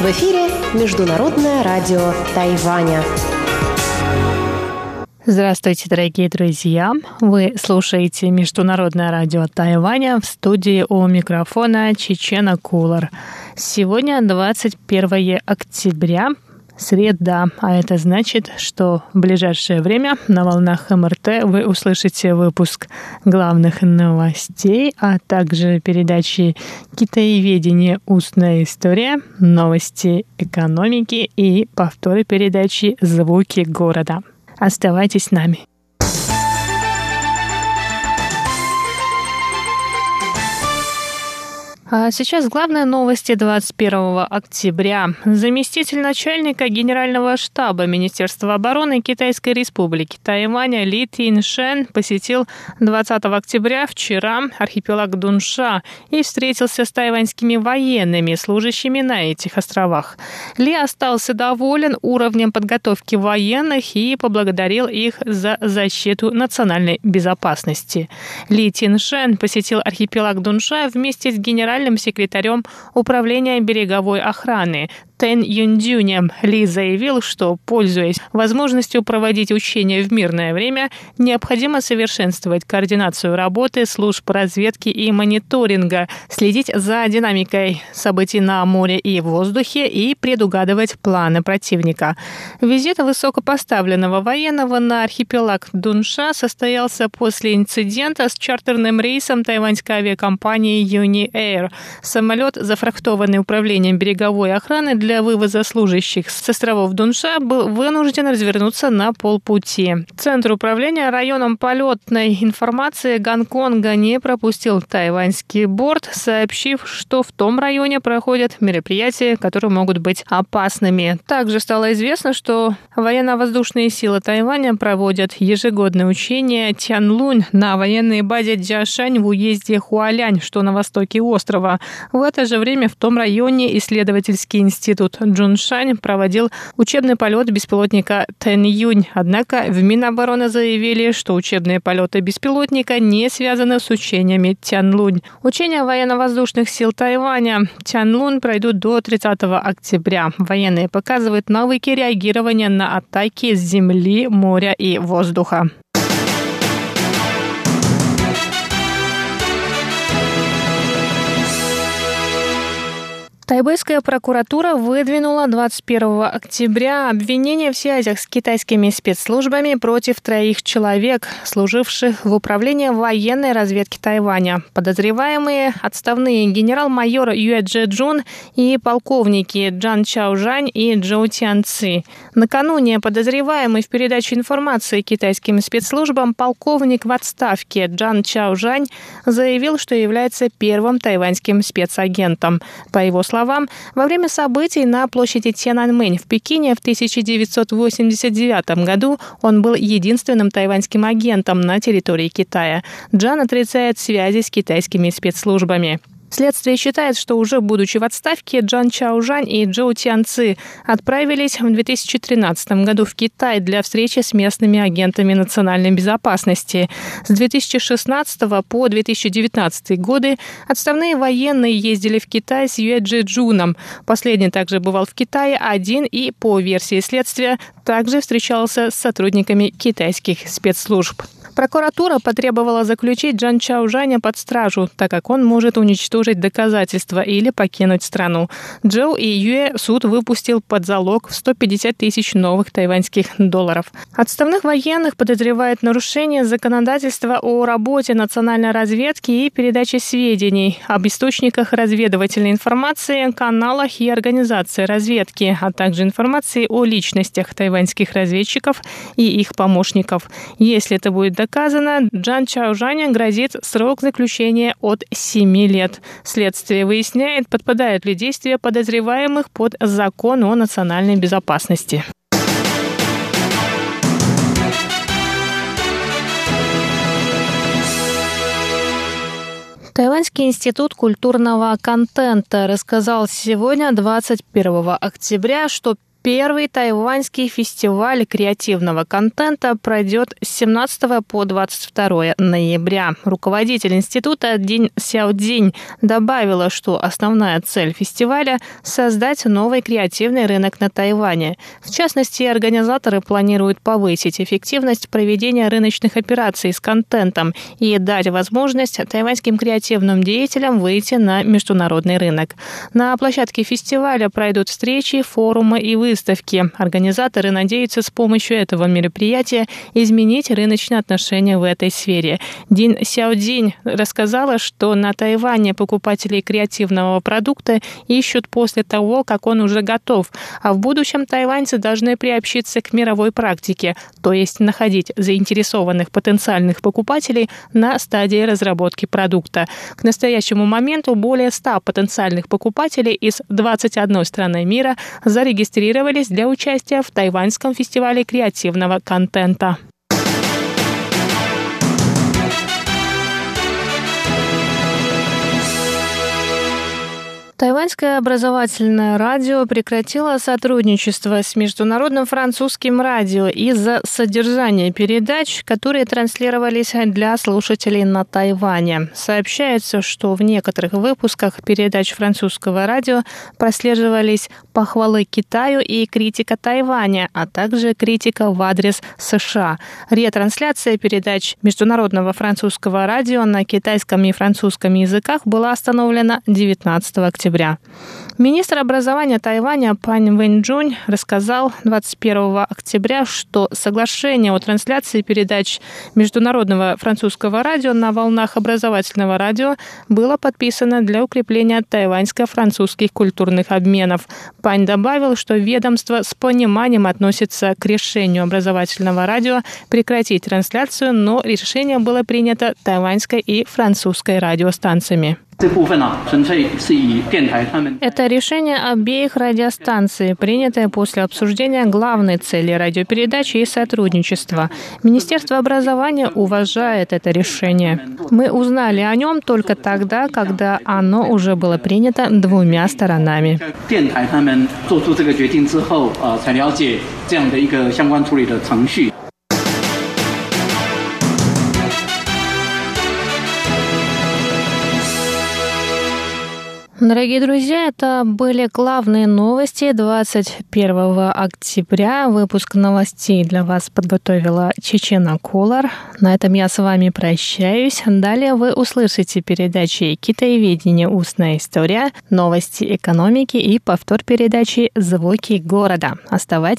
В эфире Международное радио Тайваня. Здравствуйте, дорогие друзья! Вы слушаете Международное радио Тайваня в студии у микрофона Чечена Кулар. Сегодня 21 октября, среда, а это значит, что в ближайшее время на волнах МРТ вы услышите выпуск главных новостей, а также передачи «Китаеведение. Устная история», «Новости экономики» и повторы передачи «Звуки города». Оставайтесь с нами. Сейчас главные новости 21 октября. Заместитель начальника Генерального штаба Министерства обороны Китайской Республики Тайваня Ли Тиншен посетил 20 октября вчера архипелаг Дунша и встретился с тайваньскими военными, служащими на этих островах. Ли остался доволен уровнем подготовки военных и поблагодарил их за защиту национальной безопасности. Ли Тиншен посетил архипелаг Дунша вместе с генеральным генеральным секретарем Управления береговой охраны Тен Юндюнем Ли заявил, что, пользуясь возможностью проводить учения в мирное время, необходимо совершенствовать координацию работы служб разведки и мониторинга, следить за динамикой событий на море и воздухе и предугадывать планы противника. Визит высокопоставленного военного на архипелаг Дунша состоялся после инцидента с чартерным рейсом тайваньской авиакомпании Юни Air. Самолет, зафрахтованный управлением береговой охраны для вывоза служащих с островов Дунша был вынужден развернуться на полпути. Центр управления районом полетной информации Гонконга не пропустил тайваньский борт, сообщив, что в том районе проходят мероприятия, которые могут быть опасными. Также стало известно, что военно-воздушные силы Тайваня проводят ежегодное учение Тянлунь на военной базе Джашань в уезде Хуалянь, что на востоке острова. В это же время в том районе исследовательский институт институт Джуншань проводил учебный полет беспилотника Тэн Юнь. Однако в Минобороны заявили, что учебные полеты беспилотника не связаны с учениями Тянлунь. Учения военно-воздушных сил Тайваня Тянлунь пройдут до 30 октября. Военные показывают навыки реагирования на атаки с земли, моря и воздуха. Тайбэйская прокуратура выдвинула 21 октября обвинение в связях с китайскими спецслужбами против троих человек, служивших в управлении военной разведки Тайваня. Подозреваемые – отставные генерал-майор Юэ Дже Джун и полковники Джан Чао Жань и Джоу Тян Ци. Накануне подозреваемый в передаче информации китайским спецслужбам полковник в отставке Джан Чао Жань заявил, что является первым тайваньским спецагентом. По его словам, словам, во время событий на площади Тяньаньмэнь в Пекине в 1989 году он был единственным тайваньским агентом на территории Китая. Джан отрицает связи с китайскими спецслужбами. Следствие считает, что уже будучи в отставке, Джан Чаужань и Джоу Тянци отправились в 2013 году в Китай для встречи с местными агентами национальной безопасности. С 2016 по 2019 годы отставные военные ездили в Китай с Юэ Джи Джуном. Последний также бывал в Китае один и, по версии следствия, также встречался с сотрудниками китайских спецслужб. Прокуратура потребовала заключить Джан Чаужаня под стражу, так как он может уничтожить доказательства или покинуть страну. Джоу и Юэ суд выпустил под залог в 150 тысяч новых тайваньских долларов. Отставных военных подозревают нарушение законодательства о работе национальной разведки и передаче сведений об источниках разведывательной информации, каналах и организации разведки, а также информации о личностях тайваньских разведчиков и их помощников. Если это будет доказано, Джан Чаужаня грозит срок заключения от 7 лет. Следствие выясняет, подпадают ли действия подозреваемых под закон о национальной безопасности. Тайваньский институт культурного контента рассказал сегодня, 21 октября, что Первый тайваньский фестиваль креативного контента пройдет с 17 по 22 ноября. Руководитель института Дин Сяодзинь добавила, что основная цель фестиваля – создать новый креативный рынок на Тайване. В частности, организаторы планируют повысить эффективность проведения рыночных операций с контентом и дать возможность тайваньским креативным деятелям выйти на международный рынок. На площадке фестиваля пройдут встречи, форумы и выставки выставки. Организаторы надеются с помощью этого мероприятия изменить рыночные отношения в этой сфере. Дин Сяодзинь рассказала, что на Тайване покупатели креативного продукта ищут после того, как он уже готов, а в будущем тайваньцы должны приобщиться к мировой практике, то есть находить заинтересованных потенциальных покупателей на стадии разработки продукта. К настоящему моменту более 100 потенциальных покупателей из 21 страны мира зарегистрировали регистрировались для участия в Тайваньском фестивале креативного контента. Тайваньское образовательное радио прекратило сотрудничество с международным французским радио из-за содержания передач, которые транслировались для слушателей на Тайване. Сообщается, что в некоторых выпусках передач французского радио прослеживались похвалы Китаю и критика Тайваня, а также критика в адрес США. Ретрансляция передач международного французского радио на китайском и французском языках была остановлена 19 октября октября. Министр образования Тайваня Пань Вэньчжунь рассказал 21 октября, что соглашение о трансляции передач международного французского радио на волнах образовательного радио было подписано для укрепления тайваньско-французских культурных обменов. Пань добавил, что ведомство с пониманием относится к решению образовательного радио прекратить трансляцию, но решение было принято тайваньской и французской радиостанциями. Это решение обеих радиостанций, принятое после обсуждения главной цели радиопередачи и сотрудничества. Министерство образования уважает это решение. Мы узнали о нем только тогда, когда оно уже было принято двумя сторонами. Дорогие друзья, это были главные новости 21 октября. Выпуск новостей для вас подготовила Чечена Колор. На этом я с вами прощаюсь. Далее вы услышите передачи «Китаеведение. Устная история», «Новости экономики» и повтор передачи «Звуки города». Оставайтесь